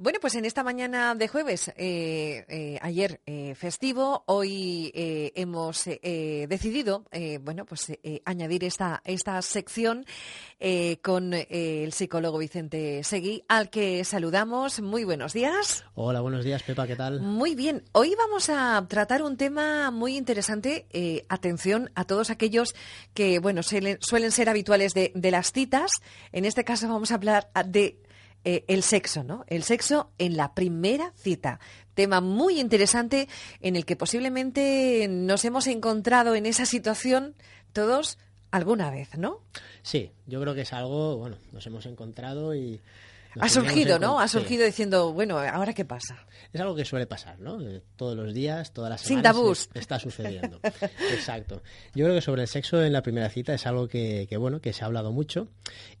Bueno, pues en esta mañana de jueves, eh, eh, ayer eh, festivo, hoy hemos decidido, bueno, pues añadir esta esta sección con el psicólogo Vicente Seguí, al que saludamos. Muy buenos días. Hola, buenos días, Pepa, ¿qué tal? Muy bien. Hoy vamos a tratar un tema muy interesante. atención a todos aquellos que, bueno, suelen, ser habituales de, de las citas. En este caso vamos a hablar de eh, el sexo, ¿no? El sexo en la primera cita. Tema muy interesante en el que posiblemente nos hemos encontrado en esa situación todos alguna vez, ¿no? Sí, yo creo que es algo, bueno, nos hemos encontrado y ha surgido, ¿no? Ha surgido diciendo, bueno, ¿ahora qué pasa? Es algo que suele pasar, ¿no? Todos los días, todas las semanas. Sin tabús. Está sucediendo. Exacto. Yo creo que sobre el sexo en la primera cita es algo que, que, bueno, que se ha hablado mucho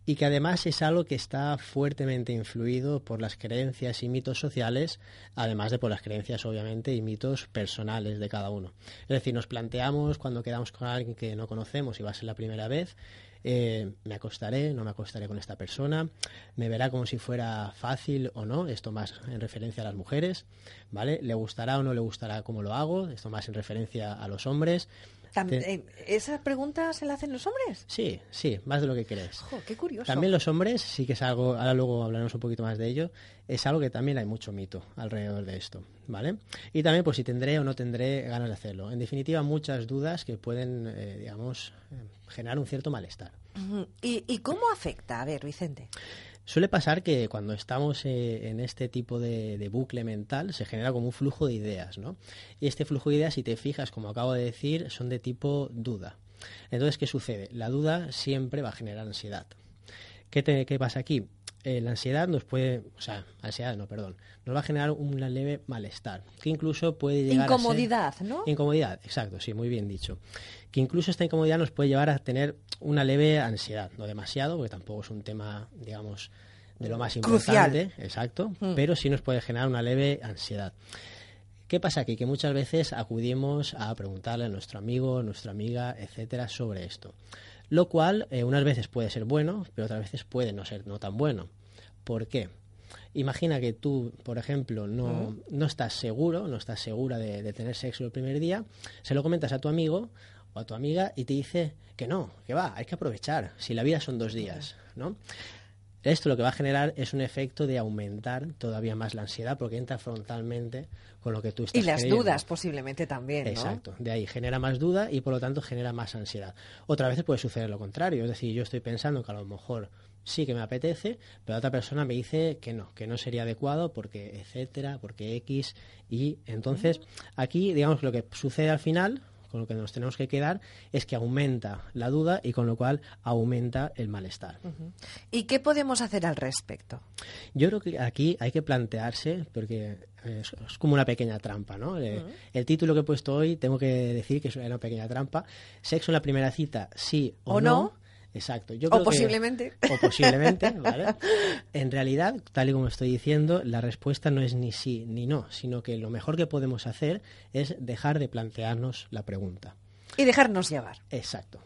y que además es algo que está fuertemente influido por las creencias y mitos sociales, además de por las creencias, obviamente, y mitos personales de cada uno. Es decir, nos planteamos cuando quedamos con alguien que no conocemos y va a ser la primera vez, eh, me acostaré, no me acostaré con esta persona, me verá como si fuera fácil o no, esto más en referencia a las mujeres, ¿vale? ¿Le gustará o no le gustará cómo lo hago? Esto más en referencia a los hombres. Eh, ¿Esa pregunta se la hacen los hombres? Sí, sí, más de lo que crees. qué curioso. También los hombres, sí que es algo, ahora luego hablaremos un poquito más de ello, es algo que también hay mucho mito alrededor de esto, ¿vale? Y también pues si tendré o no tendré ganas de hacerlo. En definitiva, muchas dudas que pueden, eh, digamos, eh, generar un cierto malestar. ¿Y, ¿Y cómo afecta? A ver, Vicente. Suele pasar que cuando estamos eh, en este tipo de, bucle mental se genera como un flujo de ideas, ¿no? Y este flujo de ideas, si te fijas, como acabo de decir, son de tipo duda. Entonces, ¿qué sucede? La duda siempre va a generar ansiedad. ¿Qué, qué pasa aquí? Eh, la ansiedad nos puede, o sea, ansiedad no, perdón, nos va a generar un leve malestar, que incluso puede llegar incomodidad, a ser... ¿no? Incomodidad, exacto, sí, muy bien dicho. Que incluso esta incomodidad nos puede llevar a tener una leve ansiedad, no demasiado, porque tampoco es un tema, digamos, de lo más importante, exacto, mm. pero sí nos puede generar una leve ansiedad. ¿Qué pasa aquí? Que muchas veces acudimos a preguntarle a nuestro amigo, a nuestra amiga, etcétera, sobre esto. Lo cual eh, unas veces puede ser bueno, pero otras veces puede no ser no tan bueno. ¿Por qué? Imagina que tú, por ejemplo, no, no estás seguro, no estás segura de, tener sexo el primer día, se lo comentas a tu amigo o a tu amiga y te dice que no, que va, hay que aprovechar, si la vida son dos días, ¿no? Esto lo que va a generar es un efecto de aumentar todavía más la ansiedad porque entra frontalmente con lo que tú estás Y las dudas posiblemente también, ¿no? Exacto. De ahí genera más duda y por lo tanto genera más ansiedad. Otra vez puede suceder lo contrario. Es decir, yo estoy pensando que a lo mejor sí que me apetece, pero otra persona me dice que no, que no sería adecuado porque etcétera, porque X y entonces aquí digamos que lo que sucede al final con lo que nos tenemos que quedar es que aumenta la duda y con lo cual aumenta el malestar. ¿Y qué podemos hacer al respecto? Yo creo que aquí hay que plantearse, porque es, como una pequeña trampa, ¿no? Eh, el título que he puesto hoy, tengo que decir que es una pequeña trampa. Sexo en la primera cita, sí o, no Exacto. Yo o posiblemente. o posiblemente, ¿vale? En realidad, tal y como estoy diciendo, la respuesta no es ni sí ni no, sino que lo mejor que podemos hacer es dejar de plantearnos la pregunta. Y dejarnos llevar. Exacto.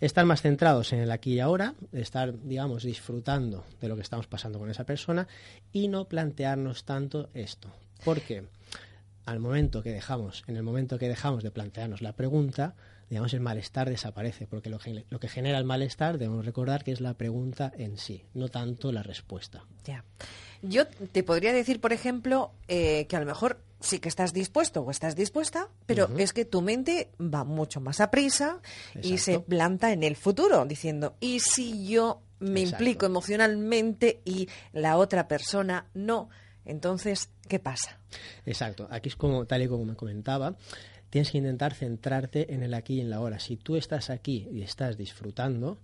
Estar más centrados en el aquí y ahora, estar, digamos, disfrutando de lo que estamos pasando con esa persona y no plantearnos tanto esto. Porque al momento que dejamos, en el momento que dejamos de plantearnos la pregunta, digamos, el malestar desaparece, porque lo, lo, que genera el malestar, debemos recordar que es la pregunta en sí, no tanto la respuesta. Ya. Yo te podría decir, por ejemplo, eh, que a lo mejor sí que estás dispuesto o estás dispuesta, pero es que tu mente va mucho más a prisa y se planta en el futuro, diciendo, ¿y si yo me implico emocionalmente y la otra persona no? Entonces, ¿qué pasa? Exacto. Aquí es como, tal y como me comentaba, tienes que intentar centrarte en el aquí y en la hora. Si tú estás aquí y estás disfrutando,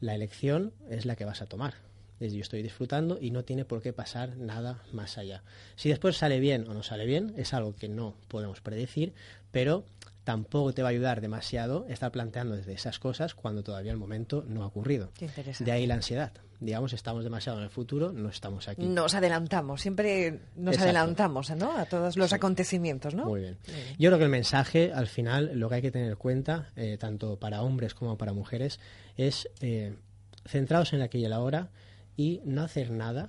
la elección es la que vas a tomar. Es yo estoy disfrutando y no tiene por qué pasar nada más allá. Si después sale bien o no sale bien, es algo que no podemos predecir, pero tampoco te va a ayudar demasiado estar planteando desde esas cosas cuando todavía el momento no ha ocurrido. De ahí la ansiedad. Digamos, estamos demasiado en el futuro, no estamos aquí. Nos adelantamos, siempre nos adelantamos ¿no? a todos los acontecimientos, ¿no? Muy bien. Yo creo que el mensaje, al final, lo que hay que tener en cuenta, eh, tanto para hombres como para mujeres, es eh, centrados en la aquí y la hora y no hacer nada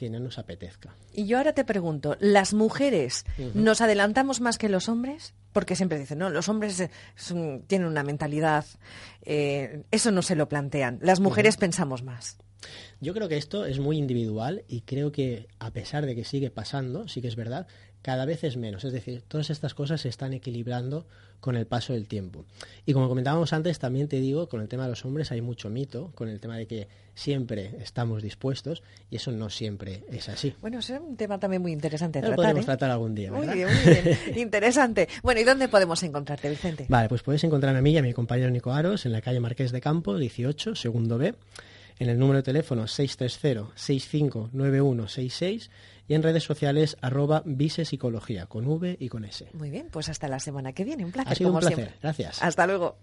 que no nos apetezca. Y yo ahora te pregunto, ¿las mujeres nos adelantamos más que los hombres? Porque siempre dicen, no, los hombres eh, tienen una mentalidad, eh, eso no se lo plantean. Las mujeres pensamos más. Yo creo que esto es muy individual y creo que a pesar de que sigue pasando, sí que es verdad, cada vez es menos. Es decir, todas estas cosas se están equilibrando con el paso del tiempo. Y como comentábamos antes, también te digo, con el tema de los hombres hay mucho mito, con el tema de que siempre estamos dispuestos y eso no siempre es así. Bueno, es un tema también muy interesante. Lo podemos ¿eh? tratar algún día. ¿verdad? Muy bien, muy bien. interesante. Bueno, ¿y dónde podemos encontrarte, Vicente? Vale, pues puedes encontrar a mí y a mi compañero Nico Aros en la calle Marqués de Campo, 18, segundo B en el número de teléfono 630-659166 y en redes sociales arroba visepsicología con V y con S. Muy bien, pues hasta la semana que viene. Un placer. Ha sido un placer. Gracias. Hasta luego.